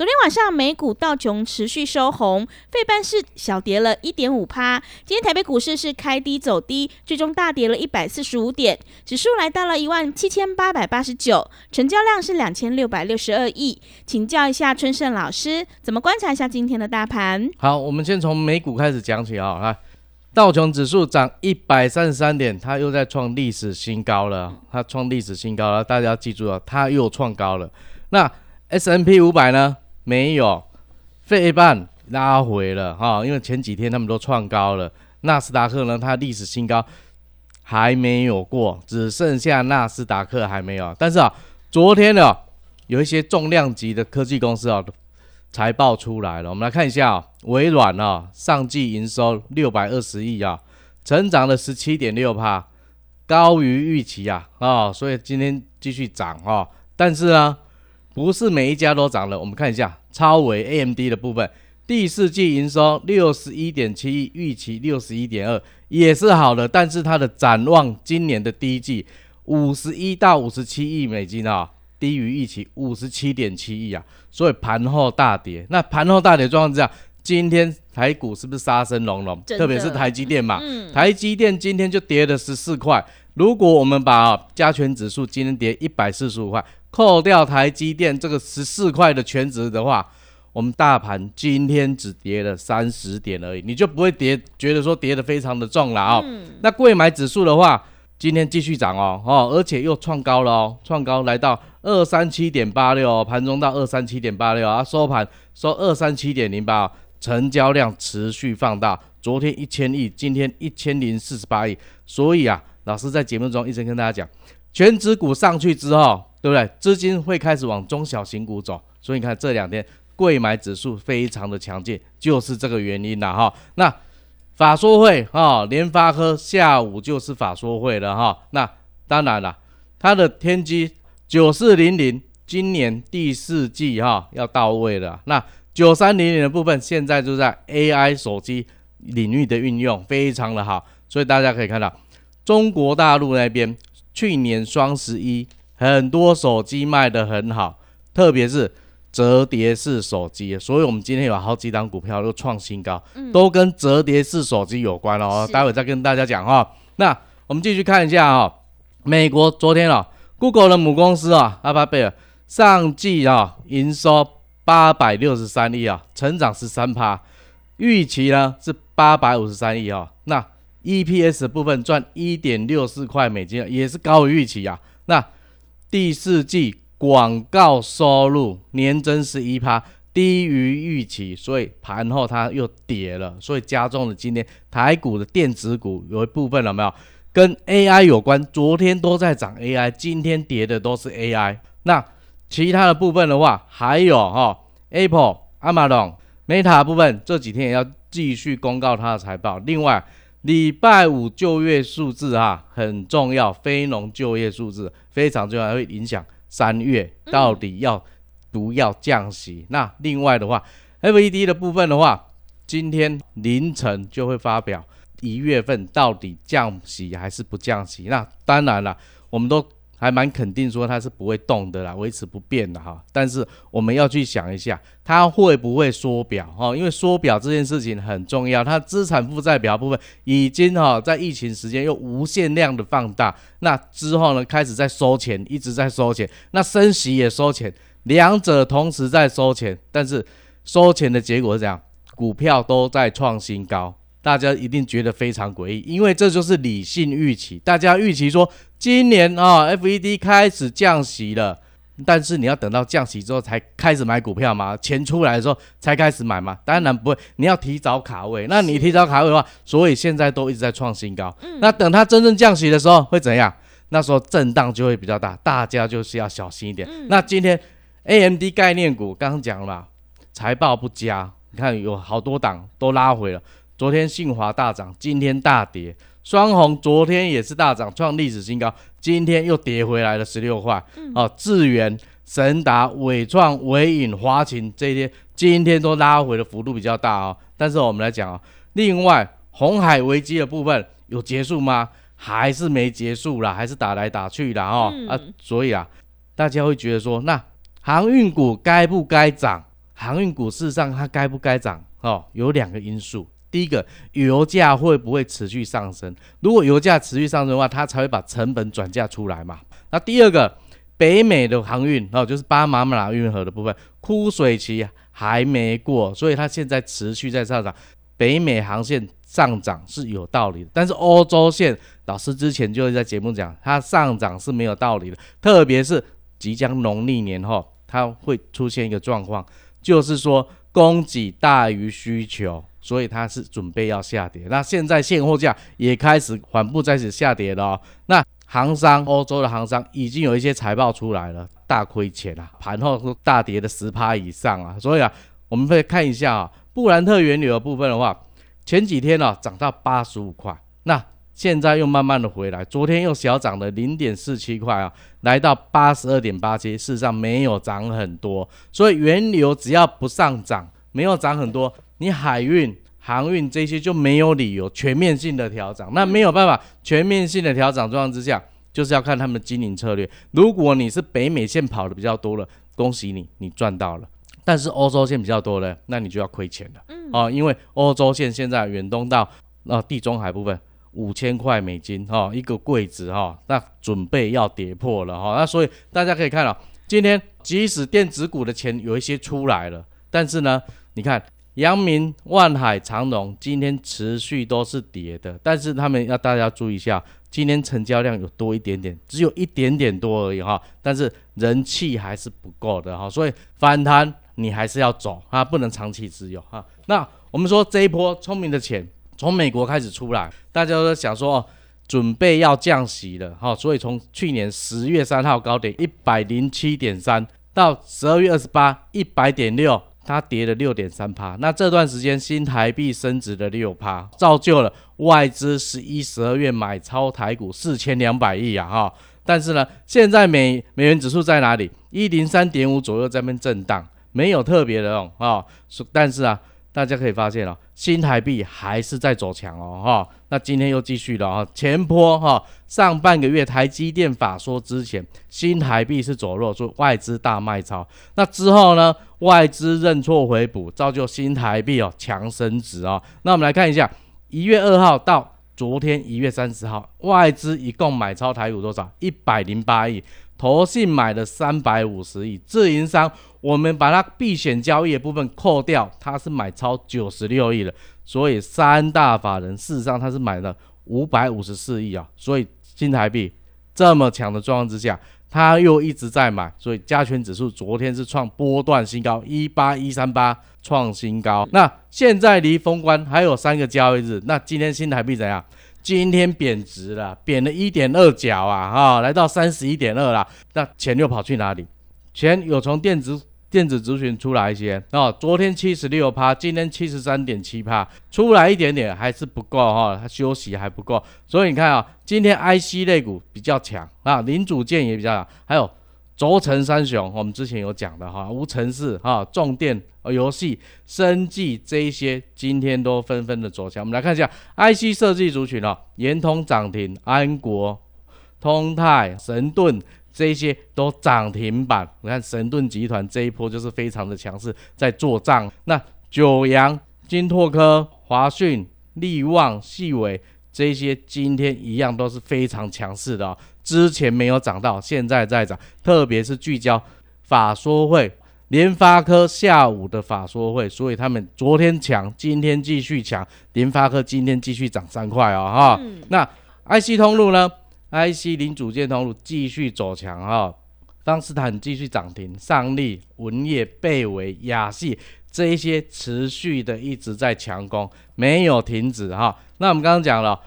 昨天晚上美股道琼持续收红，费半是小跌了一点五趴。今天台北股市是开低走低，最终大跌了一百四十五点，指数来到了一万七千八百八十九，成交量是两千六百六十二亿。请教一下春盛老师，怎么观察一下今天的大盘？好，我们先从美股开始讲起啊。来，道琼指数涨一百三十三点，它又在创历史新高了。它创历史新高了，大家要记住啊，它又创高了。那 S N P 五百呢？没有，费半拉回了哈，因为前几天他们都创高了。纳斯达克呢，它历史新高还没有过，只剩下纳斯达克还没有。但是啊，昨天呢，有一些重量级的科技公司啊，财报出来了。我们来看一下啊，微软啊，上季营收六百二十亿啊，成长了十七点六帕，高于预期啊啊，所以今天继续涨啊。但是呢。不是每一家都涨了，我们看一下超维 AMD 的部分，第四季营收六十一点七亿，预期六十一点二，也是好的，但是它的展望今年的第一季五十一到五十七亿美金啊，低于预期五十七点七亿啊，所以盘后大跌。那盘后大跌状况之下，今天台股是不是杀声隆隆？特别是台积电嘛，台积电今天就跌了十四块。如果我们把加权指数今天跌一百四十五块。扣掉台积电这个十四块的全值的话，我们大盘今天只跌了三十点而已，你就不会跌，觉得说跌得非常的重了哦。那贵买指数的话，今天继续涨哦，哦，而且又创高了哦，创高来到二三七点八六，盘中到二三七点八六啊，收盘收二三七点零八，成交量持续放大，昨天一千亿，今天一千零四十八亿，所以啊，老师在节目中一直跟大家讲，全指股上去之后。对不对？资金会开始往中小型股走，所以你看这两天贵买指数非常的强劲，就是这个原因了哈。那法说会哈，联发科下午就是法说会了哈。那当然了，它的天机九四零零今年第四季哈要到位了。那九三零零的部分现在就在 AI 手机领域的运用非常的好，所以大家可以看到中国大陆那边去年双十一。很多手机卖得很好，特别是折叠式手机，所以我们今天有好几档股票都创新高，都跟折叠式手机有关哦。待会再跟大家讲哈。那我们继续看一下哈，美国昨天啊，Google 的母公司啊，阿巴贝尔上季啊营收八百六十三亿啊，成长十三趴，预期呢是八百五十三亿啊。那 EPS 部分赚一点六四块美金，也是高于预期啊。那第四季广告收入年增十一趴，低于预期，所以盘后它又跌了，所以加重了今天台股的电子股有一部分有没有跟 AI 有关？昨天都在涨 AI，今天跌的都是 AI。那其他的部分的话，还有哈 Apple、Amazon、Meta 部分这几天也要继续公告它的财报。另外，礼拜五就业数字哈很重要，非农就业数字非常重要，会影响三月到底要不要降息。那另外的话，FED 的部分的话，今天凌晨就会发表一月份到底降息还是不降息。那当然了，我们都。还蛮肯定说它是不会动的啦，维持不变的哈。但是我们要去想一下，它会不会缩表哈？因为缩表这件事情很重要。它资产负债表部分已经哈在疫情时间又无限量的放大，那之后呢开始在收钱，一直在收钱，那升息也收钱，两者同时在收钱，但是收钱的结果是这样，股票都在创新高。大家一定觉得非常诡异，因为这就是理性预期。大家预期说，今年啊，FED 开始降息了，但是你要等到降息之后才开始买股票吗？钱出来的时候才开始买吗？当然不会，你要提早卡位。那你提早卡位的话，所以现在都一直在创新高。那等它真正降息的时候会怎样？那时候震荡就会比较大，大家就是要小心一点。那今天 A M D 概念股刚刚讲了嘛，财报不佳，你看有好多档都拉回了。昨天信华大涨，今天大跌。双红昨天也是大涨，创历史新高，今天又跌回来了十六块。哦，智源、神达、伟创、伟影、华勤这些今天都拉回的幅度比较大哦。但是我们来讲啊，另外红海危机的部分有结束吗？还是没结束啦，还是打来打去啦哦。啊，所以啊，大家会觉得说，那航运股该不该涨？航运股事实上它该不该涨？哦，有两个因素。第一个，油价会不会持续上升？如果油价持续上升的话，它才会把成本转嫁出来嘛。那第二个，北美的航运哦，就是巴马马运河的部分，枯水期还没过，所以它现在持续在上涨。北美航线上涨是有道理的，但是欧洲线老师之前就会在节目讲，它上涨是没有道理的，特别是即将农历年后，它会出现一个状况，就是说供给大于需求。所以它是准备要下跌，那现在现货价也开始缓步开始下跌了。那行商，欧洲的行商已经有一些财报出来了，大亏钱啊，盘后都大跌的十趴以上啊。所以啊，我们可以看一下啊，布兰特原油的部分的话，前几天呢涨到八十五块，那现在又慢慢的回来，昨天又小涨了零点四七块啊，来到八十二点八七，事实上没有涨很多。所以原油只要不上涨，没有涨很多。你海运、航运这些就没有理由全面性的调整，那没有办法全面性的调整状况之下，就是要看他们的经营策略。如果你是北美线跑的比较多了，恭喜你，你赚到了；但是欧洲线比较多了，那你就要亏钱了。嗯，哦，因为欧洲线现在远东到呃地中海部分五千块美金哈一个柜子哈，那准备要跌破了哈，那所以大家可以看到，今天即使电子股的钱有一些出来了，但是呢，你看。阳明、万海、长隆今天持续都是跌的，但是他们要大家注意一下，今天成交量有多一点点，只有一点点多而已哈，但是人气还是不够的哈，所以反弹你还是要走啊，不能长期持有哈。那我们说这一波聪明的钱从美国开始出来，大家都想说准备要降息了哈，所以从去年十月三号高点一百零七点三到十二月二十八一百点六。它跌了六点三趴，那这段时间新台币升值了六趴，造就了外资十一、十二月买超台股四千两百亿啊哈。但是呢，现在美美元指数在哪里？一零三点五左右在边震荡，没有特别的哦啊。但是啊。大家可以发现哦，新台币还是在走强哦，哈。那今天又继续了啊，前坡哈，上半个月台积电法说之前，新台币是走弱，说外资大卖超。那之后呢，外资认错回补，造就新台币哦强升值啊。那我们来看一下，一月二号到昨天一月三十号，外资一共买超台股多少？一百零八亿。投信买了三百五十亿，自营商我们把它避险交易的部分扣掉，它是买超九十六亿了，所以三大法人事实上它是买了五百五十四亿啊，所以新台币这么强的状况之下，它又一直在买，所以加权指数昨天是创波段新高一八一三八创新高，那现在离封关还有三个交易日，那今天新台币怎样？今天贬值了，贬了一点二角啊，哈，来到三十一点二了。那钱又跑去哪里？钱有从电子电子族群出来一些啊，昨天七十六趴，今天七十三点七趴，出来一点点还是不够哈，它休息还不够。所以你看啊，今天 IC 类股比较强啊，零组件也比较强，还有。轴承三雄，我们之前有讲的哈，无尘室哈，重电、游戏、生技这一些，今天都纷纷的走强。我们来看一下 IC 设计族群哦，联通涨停，安国、通泰、神盾这些都涨停板。你看神盾集团这一波就是非常的强势，在做账。那九阳、金拓科、华讯、力旺、细伟这些今天一样都是非常强势的哦。之前没有涨到，现在在涨，特别是聚焦法说会，联发科下午的法说会，所以他们昨天强，今天继续强，联发科今天继续涨三块哦哈。那 IC 通路呢？IC 零组件通路继续走强哈，方斯坦继续涨停，上利、文业、贝维、亚细这一些持续的一直在强攻，没有停止哈。那我们刚刚讲了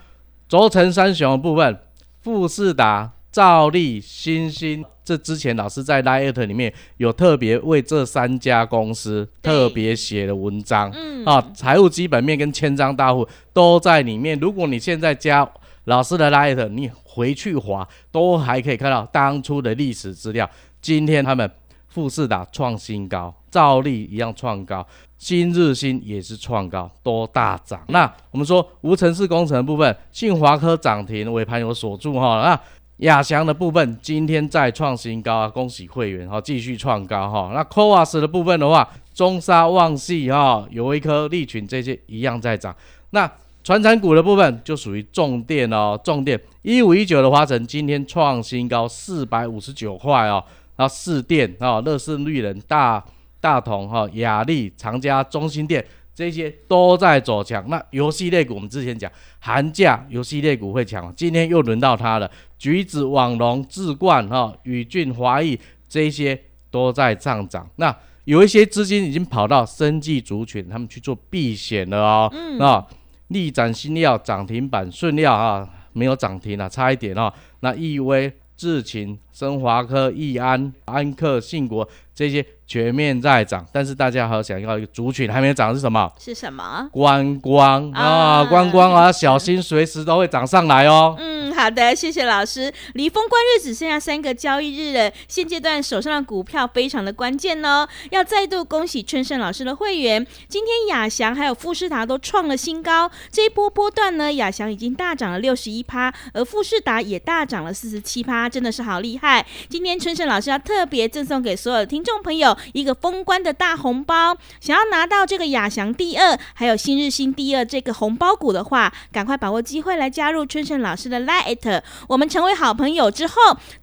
轴承三雄的部分，富士达、兆利、新兴，这之前老师在 l i t 里面有特别为这三家公司特别写的文章，嗯啊，财务基本面跟千张大户都在里面。如果你现在加老师的 l i t 你回去划都还可以看到当初的历史资料。今天他们富士达创新高，兆利一样创高，新日新也是创高，都大涨。那我们说无尘室工程部分，信华科涨停，尾盘有锁住哈。那亚翔的部分今天再创新高啊，恭喜会员哈，继续创高哈。那 c o a s 的部分的话，中沙旺系哈，有一颗利群这些一样在涨。那传产股的部分就属于重电哦，重电一五一九的华晨今天创新高四百五十九块哦，然后四电啊，乐视绿人、大大同哈、雅力、长嘉、中心电这些都在走强。那游戏类股我们之前讲寒假游戏类股会强，今天又轮到它了，橘子、网龙、智冠哈、宇俊、华谊这些都在上涨。那有一些资金已经跑到生技族群，他们去做避险了哦，啊。力展新料涨停板，顺料啊没有涨停了，差一点啊。那易威、智勤、升华科、易安、安克、信国这些。全面在涨，但是大家还有想要一个族群还没有涨是什么？是什么？观光啊，观光啊，小心随时都会涨上来哦。嗯，好的，谢谢老师。离封关日只剩下三个交易日了，现阶段手上的股票非常的关键哦。要再度恭喜春盛老师的会员，今天亚翔还有富士达都创了新高。这一波波段呢，亚翔已经大涨了六十一趴，而富士达也大涨了四十七趴，真的是好厉害。今天春盛老师要特别赠送给所有的听众朋友。一个封关的大红包，想要拿到这个亚翔第二，还有新日新第二这个红包股的话，赶快把握机会来加入春盛老师的 Light，我们成为好朋友之后，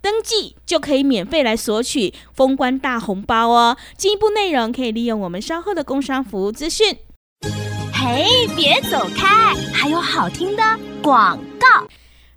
登记就可以免费来索取封关大红包哦。进一步内容可以利用我们稍后的工商服务资讯。嘿，别走开，还有好听的广告。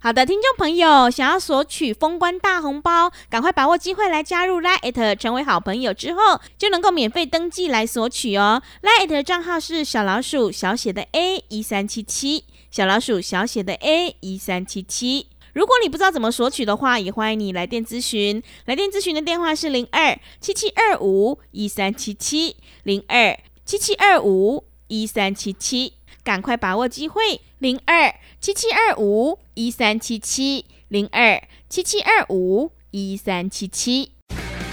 好的，听众朋友，想要索取封关大红包，赶快把握机会来加入 Lite，成为好朋友之后，就能够免费登记来索取哦。Lite 的账号是小老鼠小写的 A 一三七七，小老鼠小写的 A 一三七七。如果你不知道怎么索取的话，也欢迎你来电咨询。来电咨询的电话是零二七七二五一三七七零二七七二五一三七七。赶快把握机会，零二七七二五一三七七，零二七七二五一三七七。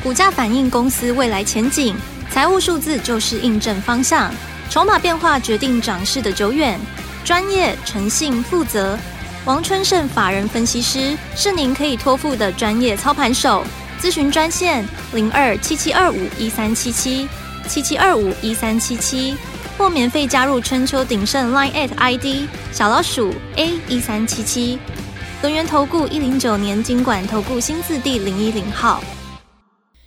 股价反映公司未来前景，财务数字就是印证方向，筹码变化决定涨势的久远。专业、诚信、负责，王春盛法人分析师是您可以托付的专业操盘手。咨询专线零二七七二五一三七七七七二五一三七七。或免费加入春秋鼎盛 Line at ID 小老鼠 A 一三七七轮源投顾一零九年经管投顾新字第零一零号。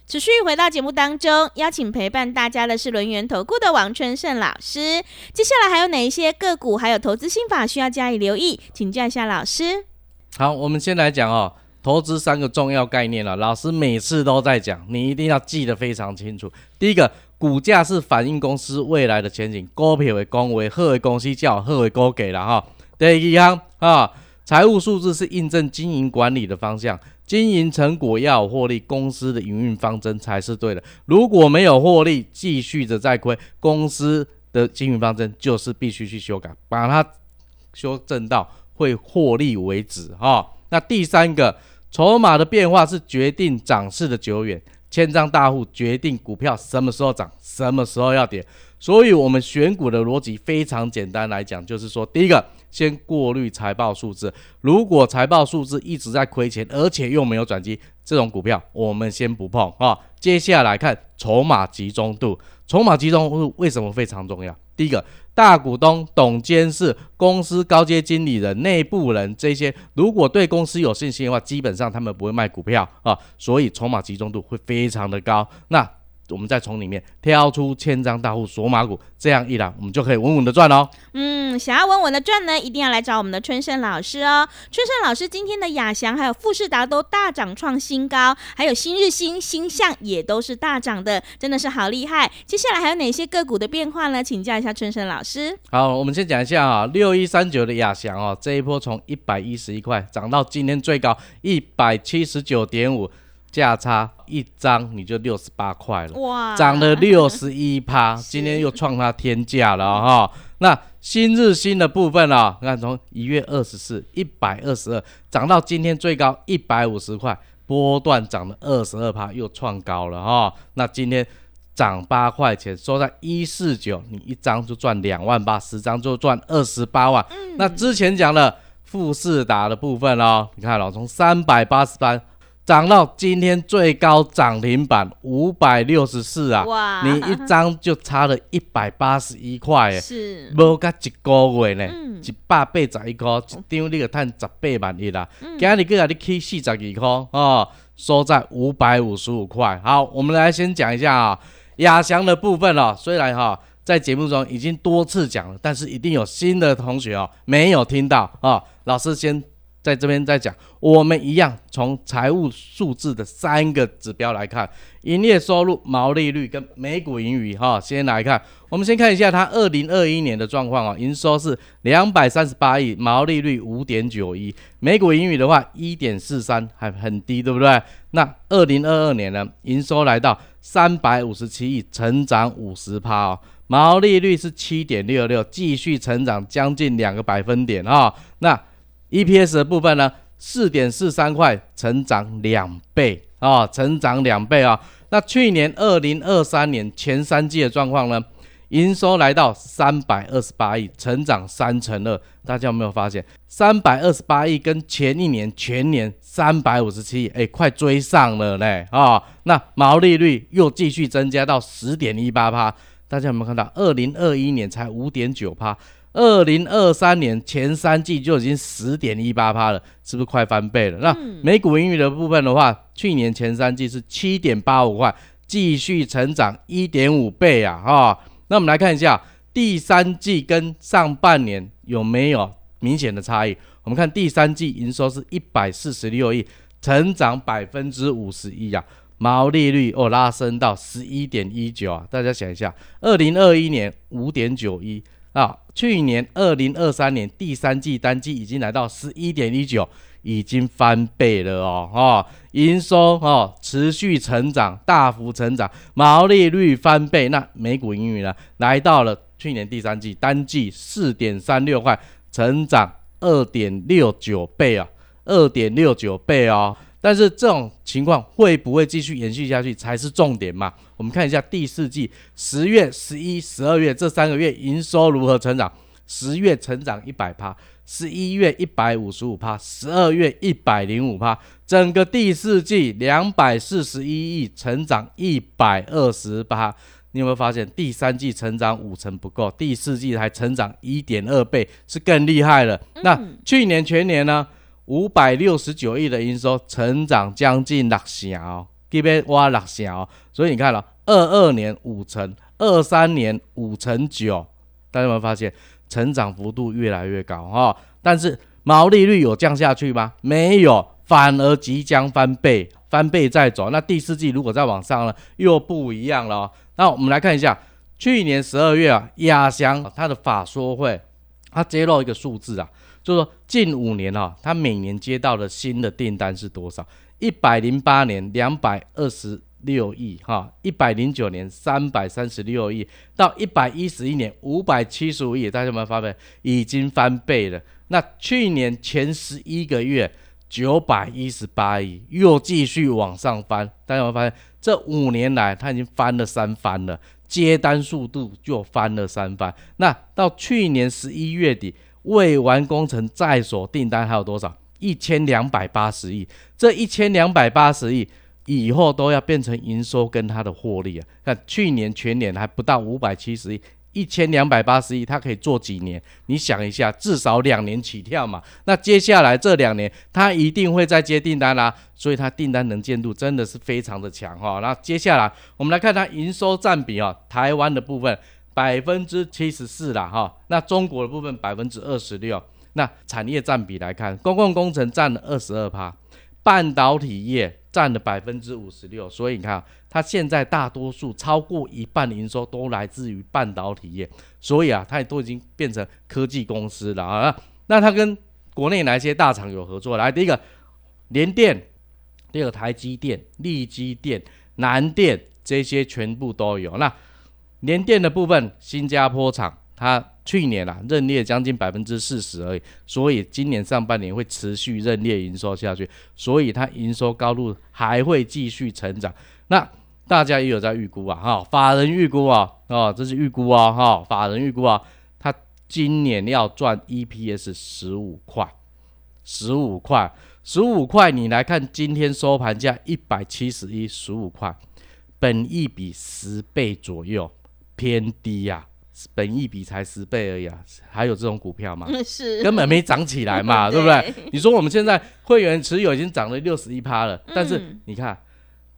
持续回到节目当中，邀请陪伴大家的是轮源投顾的王春盛老师。接下来还有哪一些个股，还有投资心法需要加以留意？请教一下老师。好，我们先来讲哦，投资三个重要概念了。老师每次都在讲，你一定要记得非常清楚。第一个。股价是反映公司未来的前景，股票为公为贺为公司叫贺为股给了哈。第二项啊，财务数字是印证经营管理的方向，经营成果要有获利，公司的营运方针才是对的。如果没有获利，继续的在亏，公司的经营方针就是必须去修改，把它修正到会获利为止哈。那第三个，筹码的变化是决定涨势的久远。千张大户决定股票什么时候涨，什么时候要跌，所以我们选股的逻辑非常简单来讲，就是说，第一个先过滤财报数字，如果财报数字一直在亏钱，而且又没有转机，这种股票我们先不碰啊。接下来看筹码集中度，筹码集中度为什么非常重要？第一个。大股东、董监事、公司高阶经理人、内部人这些，如果对公司有信心的话，基本上他们不会卖股票啊，所以筹码集中度会非常的高。那我们再从里面挑出千张大户锁码股，这样一来，我们就可以稳稳的赚哦。嗯，想要稳稳的赚呢，一定要来找我们的春盛老师哦。春盛老师今天的亚翔还有富士达都大涨创新高，还有新日新、新象也都是大涨的，真的是好厉害。接下来还有哪些个股的变化呢？请教一下春盛老师。好，我们先讲一下啊，六一三九的亚翔哦，这一波从一百一十一块涨到今天最高一百七十九点五。价差一张你就六十八块了，哇，涨了六十一趴，今天又创它天价了哈。那新日新的部分啊，你看从一月二十四一百二十二涨到今天最高一百五十块，波段涨了二十二趴，又创高了哈。那今天涨八块钱，收在一四九，你一张就赚两万八，十张就赚二十八万。那之前讲的富士达的部分哦，你看老从三百八十八。涨到今天最高涨停板五百六十四啊！哇，你一张就差了一百八十一块诶，是，无甲一个月呢，一百八十一块，一张你个赚十八万一啦。今日个你去四十二块哦，收在五百五十五块。好，我们来先讲一下啊，亚翔的部分哦，虽然哈在节目中已经多次讲了，但是一定有新的同学哦没有听到啊，老师先。在这边再讲，我们一样从财务数字的三个指标来看，营业收入、毛利率跟每股盈余哈。先来看，我们先看一下它二零二一年的状况啊，营收是两百三十八亿，毛利率五点九一，每股盈余的话一点四三，还很低，对不对？那二零二二年呢，营收来到三百五十七亿，成长五十趴哦，毛利率是七点六六，继续成长将近两个百分点啊，那。EPS 的部分呢，四点四三块，成长两倍啊，成长两倍啊。那去年二零二三年前三季的状况呢，营收来到三百二十八亿，成长三成二。大家有没有发现，三百二十八亿跟前一年全年三百五十七亿，哎，快追上了嘞啊。那毛利率又继续增加到十点一八趴。大家有没有看到，二零二一年才五点九趴？二零二三年前三季就已经十点一八趴了，是不是快翻倍了？那每股盈余的部分的话，去年前三季是七点八五块，继续成长一点五倍啊！哈，那我们来看一下第三季跟上半年有没有明显的差异？我们看第三季营收是一百四十六亿，成长百分之五十一啊，毛利率哦拉升到十一点一九啊！大家想一下，二零二一年五点九一。啊，去年二零二三年第三季单季已经来到十一点一九，已经翻倍了哦，哈，营收哦持续成长，大幅成长，毛利率翻倍，那每股盈余呢，来到了去年第三季单季四点三六块，成长二点六九倍啊，二点六九倍哦。但是这种情况会不会继续延续下去才是重点嘛？我们看一下第四季十月、十一、十二月这三个月营收如何成长？十月成长一百趴，十一月一百五十五趴，十二月一百零五趴，整个第四季两百四十一亿，成长一百二十八。你有没有发现第三季成长五成不够，第四季还成长一点二倍，是更厉害了？那去年全年呢？五百六十九亿的营收，成长将近六成哦，这边挖六成哦，所以你看了二二年五成，二三年五成九，大家有没有发现成长幅度越来越高哈？但是毛利率有降下去吗？没有，反而即将翻倍，翻倍再走。那第四季如果再往上呢，又不一样了。那我们来看一下，去年十二月啊，亚翔它的法说会，它揭露一个数字啊。就是说，近五年啊，他每年接到的新的订单是多少？一百零八年两百二十六亿，哈，一百零九年三百三十六亿，到一百一十一年五百七十五亿，大家有没有发现已经翻倍了？那去年前十一个月九百一十八亿，又继续往上翻，大家有没有发现这五年来它已经翻了三番了，接单速度就翻了三番。那到去年十一月底。未完工程在手订单还有多少？一千两百八十亿。这一千两百八十亿以后都要变成营收跟它的获利啊！看去年全年还不到五百七十亿，一千两百八十亿，它可以做几年？你想一下，至少两年起跳嘛。那接下来这两年，它一定会再接订单啦，所以它订单能见度真的是非常的强哈。那接下来我们来看它营收占比啊，台湾的部分百分之七十四啦哈，那中国的部分百分之二十六。那产业占比来看，公共工程占了二十二趴，半导体业。占了百分之五十六，所以你看，它现在大多数超过一半的营收都来自于半导体业，所以啊，它也都已经变成科技公司了啊。那它跟国内哪些大厂有合作？来，第一个联电，第二个台积电、力积电、南电这些全部都有。那联电的部分，新加坡厂。它去年啊认列将近百分之四十而已，所以今年上半年会持续认列营收下去，所以它营收高度还会继续成长。那大家也有在预估啊，哈，法人预估啊，哦，这是预估啊，哈，法人预估啊，它今年要赚 EPS 十五块，十五块，十五块，你来看今天收盘价一百七十一，十五块，本益比十倍左右，偏低呀。本益比才十倍而已啊，还有这种股票吗？是，根本没涨起来嘛，对不对？你说我们现在会员持有已经涨了六十一趴了，但是你看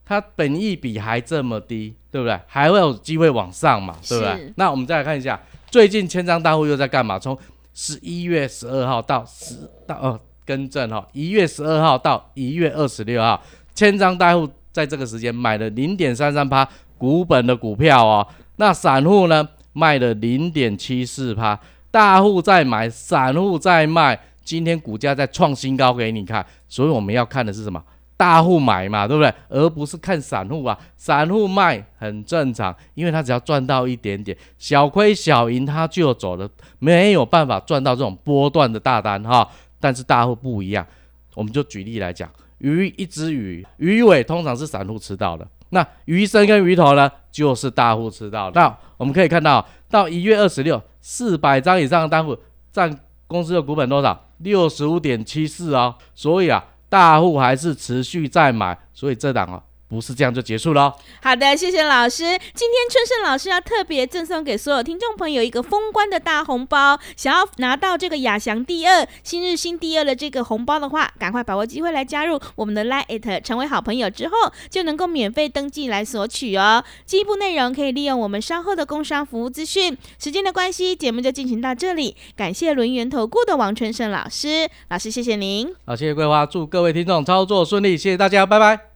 它本益比还这么低，对不对？还会有机会往上嘛，对不对？那我们再来看一下，最近千张大户又在干嘛？从十一月十二号到十到呃更正哈，一月十二号到一月二十六号，千张大户在这个时间买了零点三三趴股本的股票哦，那散户呢？卖了零点七四趴，大户在买，散户在卖，今天股价在创新高给你看，所以我们要看的是什么？大户买嘛，对不对？而不是看散户啊，散户卖很正常，因为他只要赚到一点点小亏小赢他就走了，没有办法赚到这种波段的大单哈。但是大户不一样，我们就举例来讲，鱼一只鱼，鱼尾通常是散户吃到的。那鱼身跟鱼头呢，就是大户吃到。那我们可以看到，到一月二十六，四百张以上的单户占公司的股本多少？六十五点七四哦。所以啊，大户还是持续在买，所以这档啊。不是这样就结束了。好的，谢谢老师。今天春盛老师要特别赠送给所有听众朋友一个封关的大红包。想要拿到这个亚翔第二、新日新第二的这个红包的话，赶快把握机会来加入我们的 Lite，成为好朋友之后就能够免费登记来索取哦。进一步内容可以利用我们稍后的工商服务资讯。时间的关系，节目就进行到这里。感谢轮圆投顾的王春盛老师，老师谢谢您。好，谢谢桂花，祝各位听众操作顺利，谢谢大家，拜拜。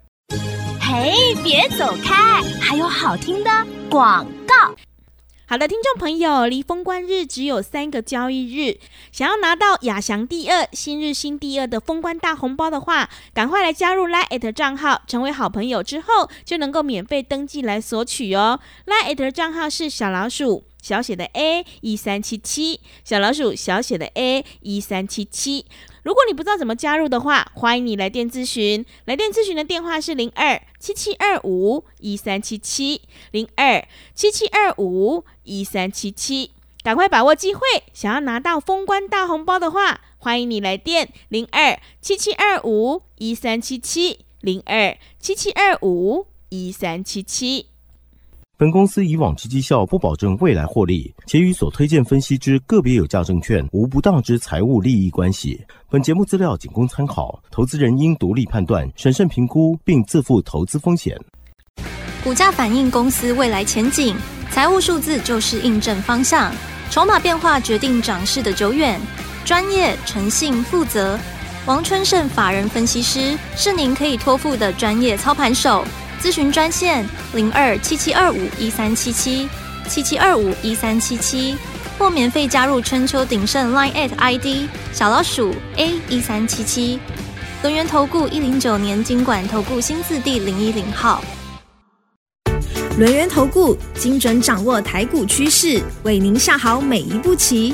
哎，别走开！还有好听的广告。好的，听众朋友，离封关日只有三个交易日，想要拿到亚翔第二、新日新第二的封关大红包的话，赶快来加入 Line 账号，成为好朋友之后，就能够免费登记来索取哦。Line 账号是小老鼠小写的 A 一三七七，小老鼠小写的 A 一三七七。如果你不知道怎么加入的话，欢迎你来电咨询。来电咨询的电话是零二七七二五一三七七零二七七二五一三七七。赶快把握机会，想要拿到封关大红包的话，欢迎你来电零二七七二五一三七七零二七七二五一三七七。本公司以往之绩效不保证未来获利，且与所推荐分析之个别有价证券无不当之财务利益关系。本节目资料仅供参考，投资人应独立判断、审慎评估，并自负投资风险。股价反映公司未来前景，财务数字就是印证方向，筹码变化决定涨势的久远。专业、诚信、负责，王春盛法人分析师是您可以托付的专业操盘手。咨询专线零二七七二五一三七七七七二五一三七七，或免费加入春秋鼎盛 Line at ID 小老鼠 A 一三七七。轮源投顾一零九年经管投顾新字第零一零号。轮源投顾精准掌握台股趋势，为您下好每一步棋。